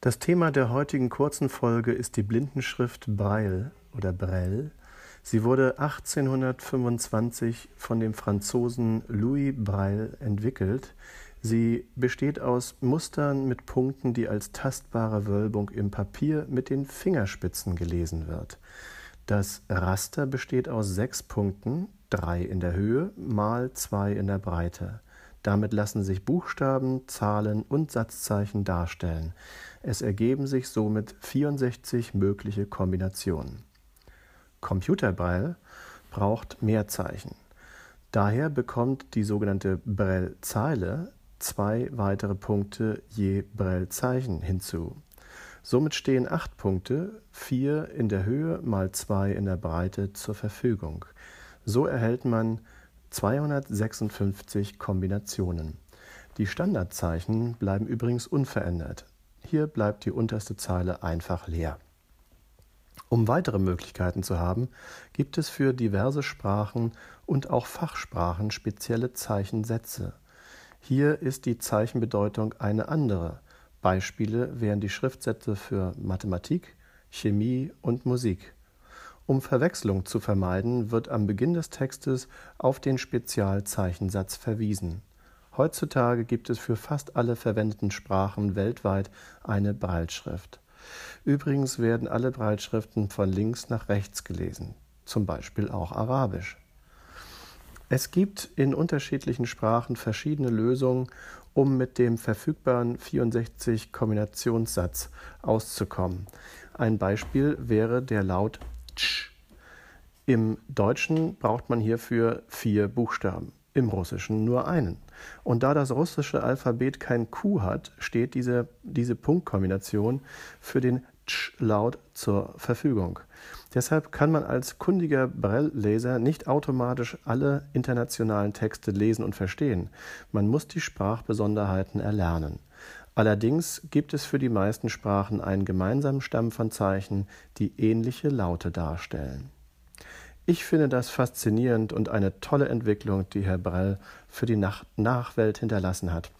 Das Thema der heutigen kurzen Folge ist die Blindenschrift Braille oder Brel. Sie wurde 1825 von dem Franzosen Louis Braille entwickelt. Sie besteht aus Mustern mit Punkten, die als tastbare Wölbung im Papier mit den Fingerspitzen gelesen wird. Das Raster besteht aus sechs Punkten, drei in der Höhe mal zwei in der Breite. Damit lassen sich Buchstaben, Zahlen und Satzzeichen darstellen. Es ergeben sich somit 64 mögliche Kombinationen. Computerbraille braucht mehr Zeichen. Daher bekommt die sogenannte Braille-Zeile zwei weitere Punkte je Braille-Zeichen hinzu. Somit stehen acht Punkte, vier in der Höhe mal zwei in der Breite zur Verfügung. So erhält man 256 Kombinationen. Die Standardzeichen bleiben übrigens unverändert. Hier bleibt die unterste Zeile einfach leer. Um weitere Möglichkeiten zu haben, gibt es für diverse Sprachen und auch Fachsprachen spezielle Zeichensätze. Hier ist die Zeichenbedeutung eine andere. Beispiele wären die Schriftsätze für Mathematik, Chemie und Musik. Um Verwechslung zu vermeiden, wird am Beginn des Textes auf den Spezialzeichensatz verwiesen. Heutzutage gibt es für fast alle verwendeten Sprachen weltweit eine Breitschrift. Übrigens werden alle Breitschriften von links nach rechts gelesen, zum Beispiel auch Arabisch. Es gibt in unterschiedlichen Sprachen verschiedene Lösungen, um mit dem verfügbaren 64 Kombinationssatz auszukommen. Ein Beispiel wäre der Laut tsch. Im Deutschen braucht man hierfür vier Buchstaben im Russischen nur einen. Und da das russische Alphabet kein Q hat, steht diese, diese Punktkombination für den Tsch-Laut zur Verfügung. Deshalb kann man als kundiger Braille-Leser nicht automatisch alle internationalen Texte lesen und verstehen. Man muss die Sprachbesonderheiten erlernen. Allerdings gibt es für die meisten Sprachen einen gemeinsamen Stamm von Zeichen, die ähnliche Laute darstellen. Ich finde das faszinierend und eine tolle Entwicklung, die Herr Brell für die Nach Nachwelt hinterlassen hat.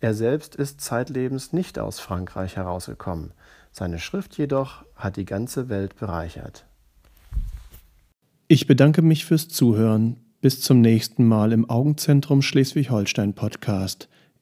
Er selbst ist zeitlebens nicht aus Frankreich herausgekommen. Seine Schrift jedoch hat die ganze Welt bereichert. Ich bedanke mich fürs Zuhören. Bis zum nächsten Mal im Augenzentrum Schleswig-Holstein Podcast.